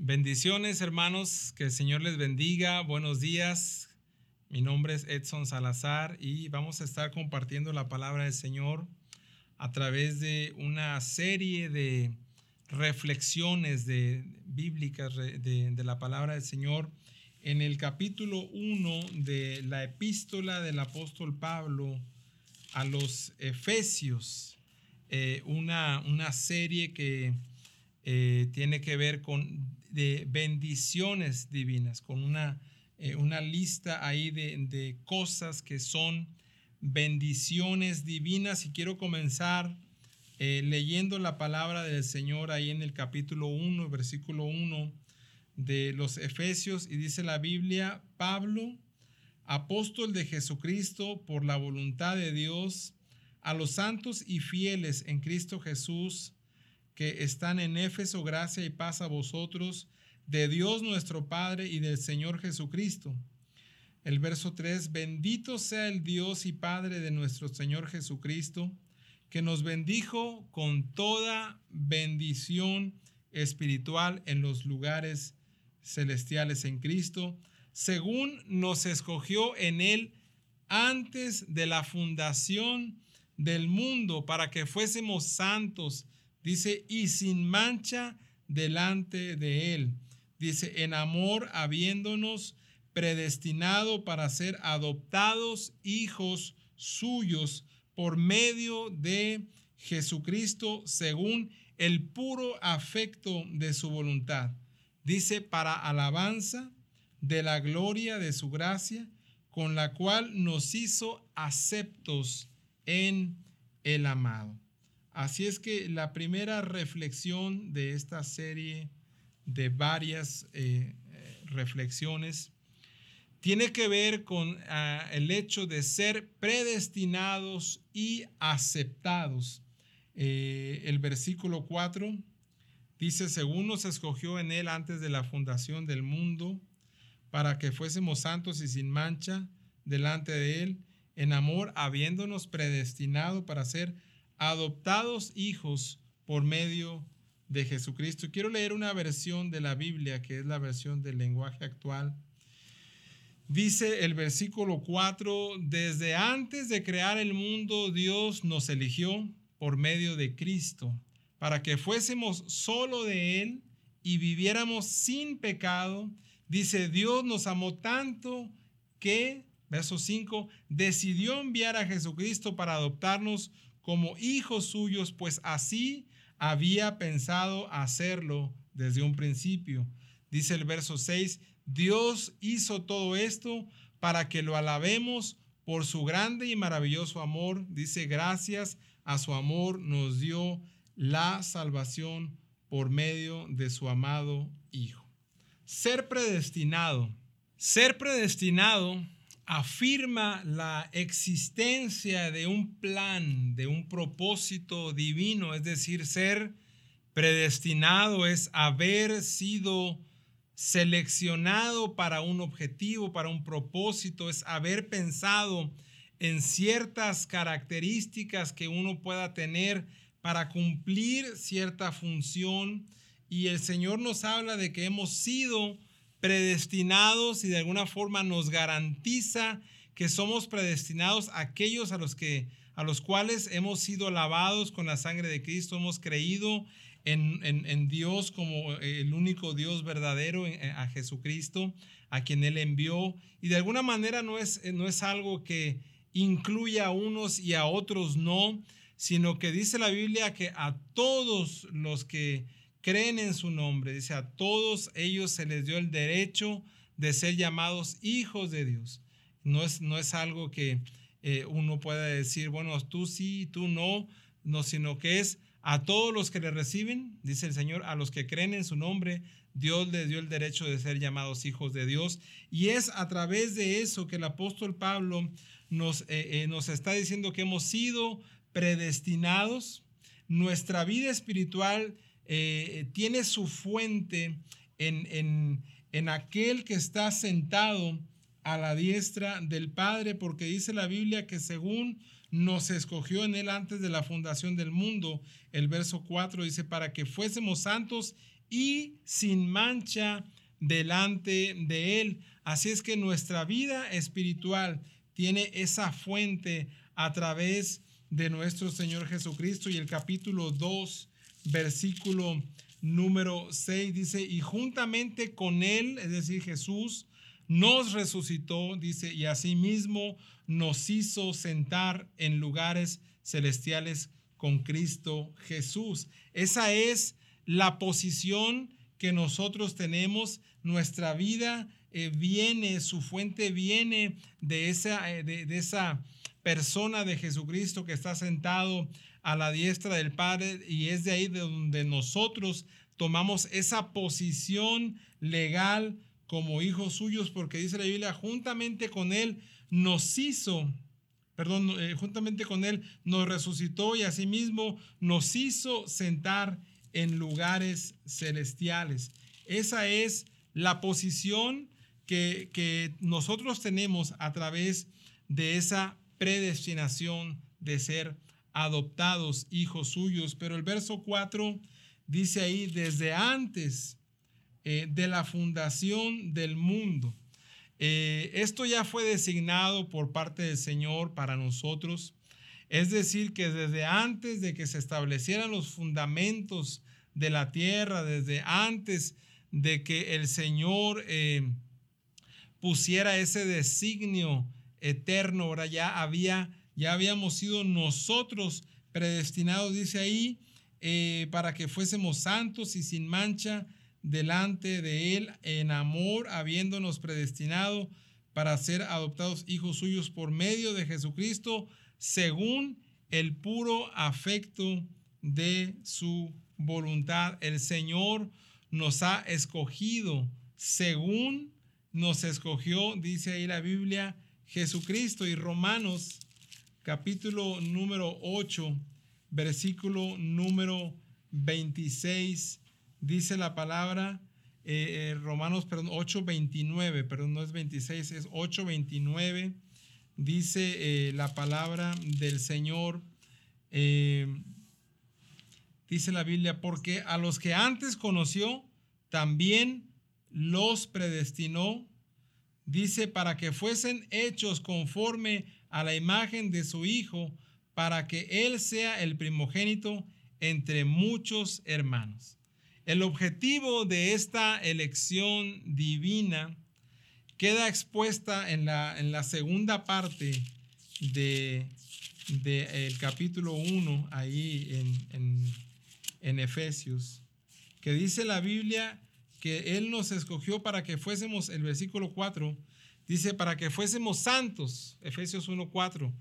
Bendiciones hermanos, que el Señor les bendiga, buenos días. Mi nombre es Edson Salazar y vamos a estar compartiendo la palabra del Señor a través de una serie de reflexiones de, bíblicas de, la palabra del Señor en el capítulo 1 de la epístola del apóstol Pablo a los Efesios, eh, una, una serie que eh, tiene que ver con de bendiciones divinas, con una, eh, una lista ahí de, de, cosas que son bendiciones divinas. Y quiero comenzar eh, leyendo la palabra del Señor ahí en el capítulo 1, versículo 1 de los Efesios. Y dice la Biblia, Pablo, apóstol de Jesucristo por la voluntad de Dios, a los santos y fieles en Cristo Jesús, que están en Éfeso, gracia y paz a vosotros, de Dios nuestro Padre y del Señor Jesucristo. El verso 3, bendito sea el Dios y Padre de nuestro Señor Jesucristo, que nos bendijo con toda bendición espiritual en los lugares celestiales en Cristo, según nos escogió en Él antes de la fundación del mundo, para que fuésemos santos Dice, y sin mancha delante de Él. Dice, en amor habiéndonos predestinado para ser adoptados hijos suyos por medio de Jesucristo según el puro afecto de su voluntad. Dice, para alabanza de la gloria de su gracia, con la cual nos hizo aceptos en el amado. Así es que la primera reflexión de esta serie de varias eh, eh, reflexiones tiene que ver con ah, el hecho de ser predestinados y aceptados. Eh, el versículo 4 dice, según nos escogió en él antes de la fundación del mundo, para que fuésemos santos y sin mancha delante de él, en amor, habiéndonos predestinado para ser adoptados hijos por medio de Jesucristo. Quiero leer una versión de la Biblia, que es la versión del lenguaje actual. Dice el versículo 4, desde antes de crear el mundo, Dios nos eligió por medio de Cristo, para que fuésemos solo de Él y viviéramos sin pecado. Dice, Dios nos amó tanto que, verso 5, decidió enviar a Jesucristo para adoptarnos como hijos suyos, pues así había pensado hacerlo desde un principio. Dice el verso 6, Dios hizo todo esto para que lo alabemos por su grande y maravilloso amor. Dice, gracias a su amor nos dio la salvación por medio de su amado Hijo. Ser predestinado. Ser predestinado afirma la existencia de un plan, de un propósito divino, es decir, ser predestinado es haber sido seleccionado para un objetivo, para un propósito, es haber pensado en ciertas características que uno pueda tener para cumplir cierta función. Y el Señor nos habla de que hemos sido predestinados y de alguna forma nos garantiza que somos predestinados aquellos a los que a los cuales hemos sido lavados con la sangre de Cristo, hemos creído en, en, Dios como el único Dios verdadero, a Jesucristo, a quien Él envió. Y de alguna manera no es, no es algo que incluya a unos y a otros no, sino que dice la Biblia que a todos los que creen en su nombre. Dice, a todos ellos se les dio el derecho de ser llamados hijos de Dios. No es, no es algo que eh, uno pueda decir, bueno, tú sí, tú no, no, sino que es a todos los que le reciben, dice el Señor, a los que creen en su nombre, Dios les dio el derecho de ser llamados hijos de Dios. Y es a través de eso que el apóstol Pablo nos, eh, eh, nos está diciendo que hemos sido predestinados. Nuestra vida espiritual eh, tiene su fuente en, en aquel que está sentado a la diestra del Padre, porque dice la Biblia que según nos escogió en él antes de la fundación del mundo, el verso 4 dice, para que fuésemos santos y sin mancha delante de Él. Así es que nuestra vida espiritual tiene esa fuente a través de nuestro Señor Jesucristo. Y el capítulo 2, versículo número 6 dice, y juntamente con Él, es decir, Jesús, nos resucitó, dice, y asimismo nos hizo sentar en lugares celestiales con Cristo Jesús. Esa es la posición que nosotros tenemos. Nuestra vida eh, viene, su fuente viene de esa, eh, de, de esa persona de Jesucristo que está sentado a la diestra del Padre y es de ahí de donde nosotros tomamos esa posición legal como hijos suyos porque dice la Biblia, juntamente con Él nos hizo, perdón, eh, juntamente con Él nos resucitó y asimismo nos hizo sentar en lugares celestiales. Esa es la posición que, que nosotros tenemos a través de esa predestinación de ser adoptados hijos suyos. Pero el verso 4 dice ahí, desde antes eh, de la fundación del mundo. Eh, esto ya fue designado por parte del Señor para nosotros. Es decir, que desde antes de que se establecieran los fundamentos de la tierra, desde antes de que el Señor eh, pusiera ese designio eterno, ahora ya había, ya habíamos sido nosotros predestinados, dice ahí, eh, para que fuésemos santos y sin mancha delante de Él en amor, habiéndonos predestinado para ser adoptados hijos suyos por medio de Jesucristo, según el puro afecto de su voluntad. El Señor nos ha escogido según nos escogió, dice ahí la Biblia, Jesucristo y Romanos capítulo número 8, versículo número 26, dice la palabra, eh, eh, Romanos, perdón, 8, 29, perdón, no es 26, es 8, 29, dice eh, la palabra del Señor, dice la Biblia, porque a los que antes conoció, también los predestinó dice, para que fuesen hechos conforme a la imagen de su Hijo, para que Él sea el primogénito entre muchos hermanos. El objetivo de esta elección divina queda expuesta en la, en la segunda parte del de, capítulo 1, ahí en, en, en Efesios, que dice la Biblia que Él nos escogió para que fuésemos, el versículo 4, dice, para que fuésemos santos, Efesios 1, 4,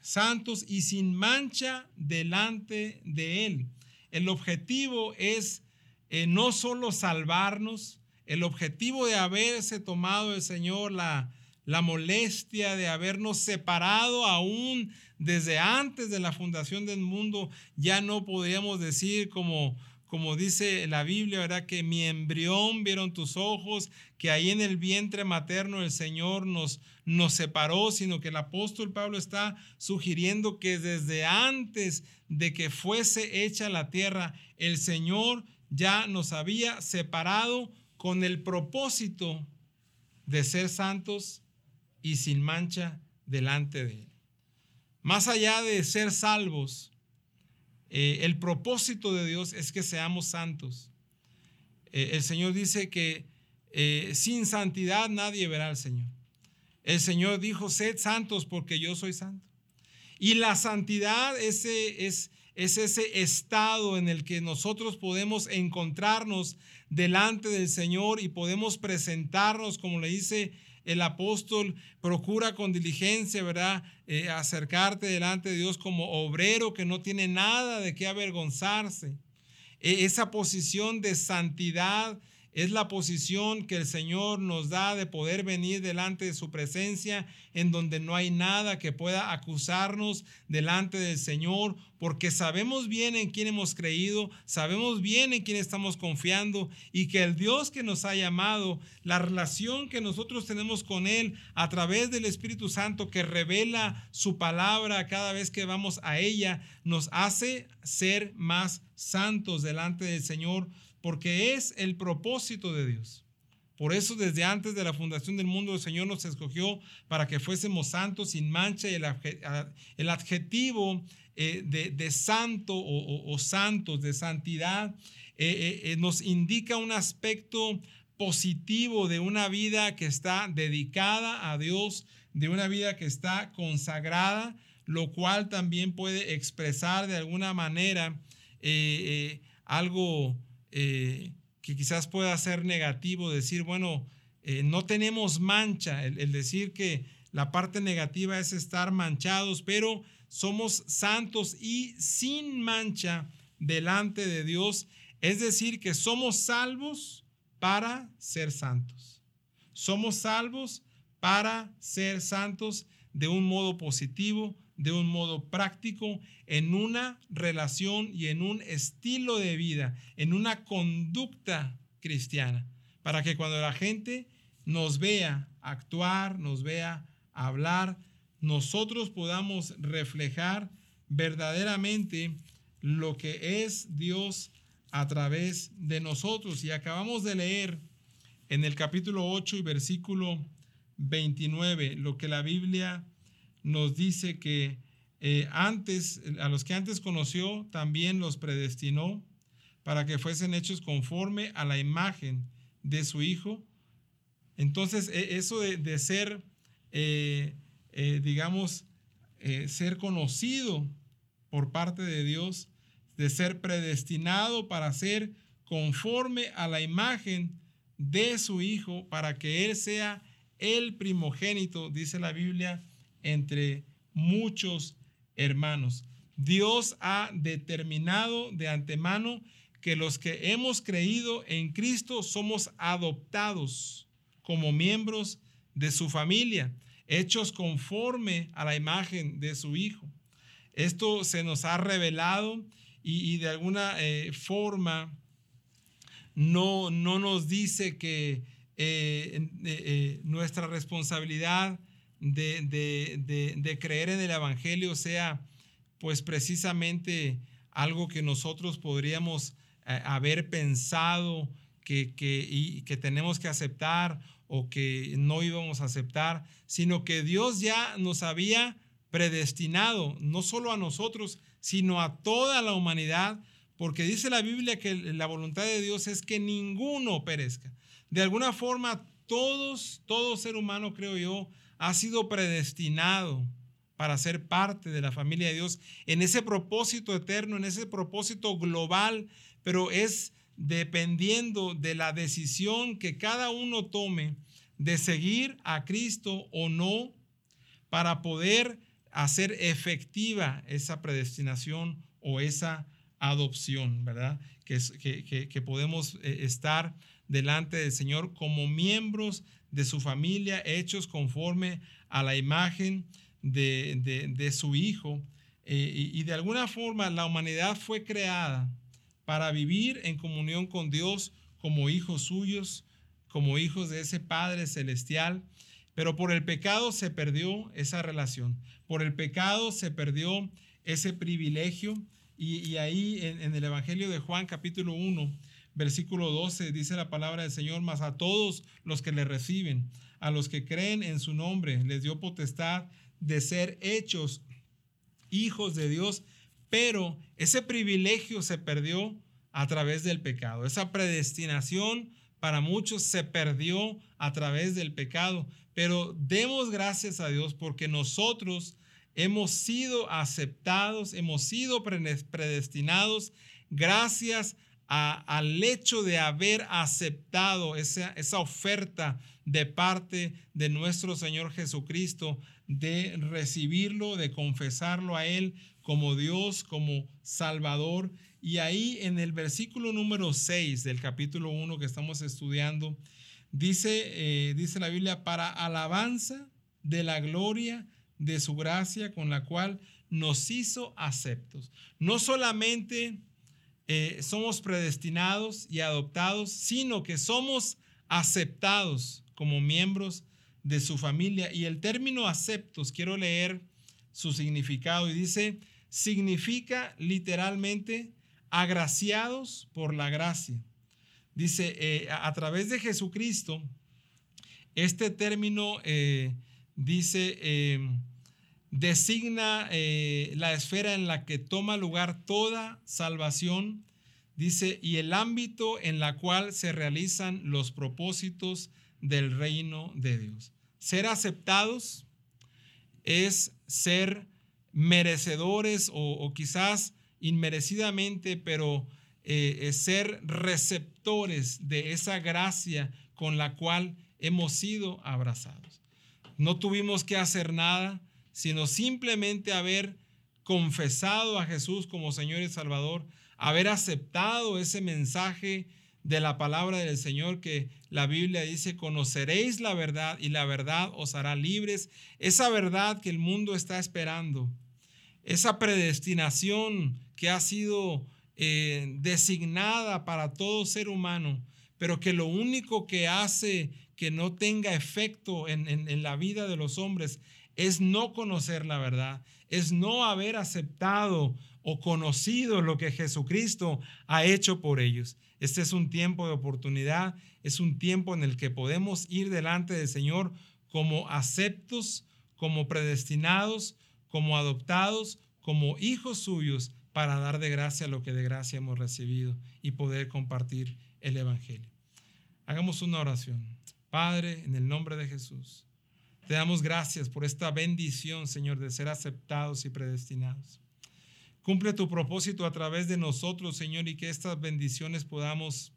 santos y sin mancha delante de Él. El objetivo es eh, no solo salvarnos, el objetivo de haberse tomado el Señor la, la molestia de habernos separado aún desde antes de la fundación del mundo, ya no podríamos decir como como dice la Biblia, ¿verdad? Que mi embrión vieron tus ojos, que ahí en el vientre materno el Señor nos, nos separó, sino que el apóstol Pablo está sugiriendo que desde antes de que fuese hecha la tierra, el Señor ya nos había separado con el propósito de ser santos y sin mancha delante de Él. Más allá de ser salvos, eh, el propósito de Dios es que seamos santos. Eh, el Señor dice que eh, sin santidad nadie verá al Señor. El Señor dijo, sed santos porque yo soy santo. Y la santidad es, es ese estado en el que nosotros podemos encontrarnos delante del Señor y podemos presentarnos, como le dice el apóstol procura con diligencia, ¿verdad? Eh, acercarte delante de Dios como obrero que no tiene nada de qué avergonzarse. E, esa posición de santidad es la posición que el Señor nos da de poder venir delante de su presencia, en donde no hay nada que pueda acusarnos delante del Señor, porque sabemos bien en quién hemos creído, sabemos bien en quién estamos confiando y que el Dios que nos ha llamado, la relación que nosotros tenemos con Él a través del Espíritu Santo que revela su palabra cada vez que vamos a ella, nos hace ser más santos delante del Señor porque es el propósito de Dios. Por eso desde antes de la fundación del mundo el Señor nos escogió para que fuésemos santos sin mancha y el adjetivo eh, de, santo o, santos, de santidad, eh, eh, nos indica un aspecto positivo de una vida que está dedicada a Dios, de una vida que está consagrada, lo cual también puede expresar de alguna manera algo que quizás pueda ser negativo, decir, bueno, no tenemos mancha, el decir que la parte negativa es estar manchados, pero somos santos y sin mancha delante de Dios. Es decir, que somos salvos para ser santos. Somos salvos para ser santos de un modo positivo, de un modo práctico, en una relación y en un estilo de vida, en una conducta cristiana, para que cuando la gente nos vea actuar, nos vea hablar, nosotros podamos reflejar verdaderamente lo que es Dios a través de nosotros. Y acabamos de leer en el capítulo 8 y versículo 29 lo que la Biblia nos dice que eh, antes, a los que antes conoció, también los predestinó para que fuesen hechos conforme a la imagen de su Hijo. Entonces, e, eso de, ser eh, eh, digamos, ser conocido por parte de Dios, de ser predestinado para ser conforme a la imagen de su Hijo, para que Él sea el primogénito, dice la Biblia, entre muchos hermanos. Dios ha determinado de antemano que los que hemos creído en Cristo somos adoptados como miembros de su familia hechos conforme a la imagen de su Hijo. Esto se nos ha revelado y, de alguna eh, forma no, no, nos dice que eh, eh, nuestra responsabilidad de, de, creer en el Evangelio sea pues precisamente algo que nosotros podríamos haber pensado que, que, y, que tenemos que aceptar o que no íbamos a aceptar, sino que Dios ya nos había predestinado, no solo a nosotros, sino a toda la humanidad, porque dice la Biblia que la voluntad de Dios es que ninguno perezca. De alguna forma, todos, todo ser humano, creo yo, ha sido predestinado para ser parte de la familia de Dios en ese propósito eterno, en ese propósito global, pero es dependiendo de la decisión que cada uno tome de seguir a Cristo o no para poder hacer efectiva esa predestinación o esa adopción, ¿verdad? Que, que, que, podemos eh, estar delante del Señor como miembros de su familia, hechos conforme a la imagen de, su Hijo. Eh, y de alguna forma la humanidad fue creada para vivir en comunión con Dios como hijos suyos, como hijos de ese Padre celestial. Pero por el pecado se perdió esa relación. Por el pecado se perdió ese privilegio. Y, ahí en, en, el Evangelio de Juan capítulo 1, versículo 12, dice la palabra del Señor, más a todos los que le reciben, a los que creen en su nombre, les dio potestad de ser hechos hijos de Dios pero ese privilegio se perdió a través del pecado. Esa predestinación para muchos se perdió a través del pecado. Pero demos gracias a Dios porque nosotros hemos sido aceptados, hemos sido predestinados gracias al hecho de haber aceptado esa, oferta de parte de nuestro Señor Jesucristo, de recibirlo, de confesarlo a Él como Dios, como Salvador. Y ahí en el versículo número 6 del capítulo 1 que estamos estudiando, dice, eh, dice la Biblia, para alabanza de la gloria de su gracia con la cual nos hizo aceptos. No solamente eh, somos predestinados y adoptados, sino que somos aceptados como miembros de su familia. Y el término aceptos, quiero leer su significado y dice, significa literalmente agraciados por la gracia, dice, eh, a, través de Jesucristo, este término eh, dice, designa eh, la esfera en la que toma lugar toda salvación, dice, y el ámbito en la cual se realizan los propósitos del reino de Dios. Ser aceptados es ser merecedores o, quizás inmerecidamente, pero eh, ser receptores de esa gracia con la cual hemos sido abrazados. No tuvimos que hacer nada, sino simplemente haber confesado a Jesús como Señor y Salvador, haber aceptado ese mensaje de la palabra del Señor que la Biblia dice, conoceréis la verdad y la verdad os hará libres. Esa verdad que el mundo está esperando, esa predestinación que ha sido eh, designada para todo ser humano, pero que lo único que hace que no tenga efecto en, en la vida de los hombres es no conocer la verdad, es no haber aceptado o conocido lo que Jesucristo ha hecho por ellos. Este es un tiempo de oportunidad, es un tiempo en el que podemos ir delante del Señor como aceptos, como predestinados, como adoptados, como hijos suyos, para dar de gracia lo que de gracia hemos recibido y poder compartir el Evangelio. Hagamos una oración. Padre, en el nombre de Jesús, te damos gracias por esta bendición, Señor, de ser aceptados y predestinados. Cumple tu propósito a través de nosotros, Señor, y que estas bendiciones podamos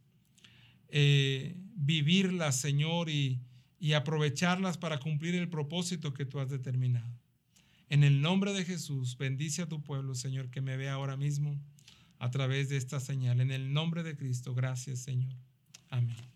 eh, vivirlas, Señor, y, y aprovecharlas para cumplir el propósito que tú has determinado. En el nombre de Jesús, bendice a tu pueblo, Señor, que me vea ahora mismo a través de esta señal. En el nombre de Cristo, gracias, Señor. Amén.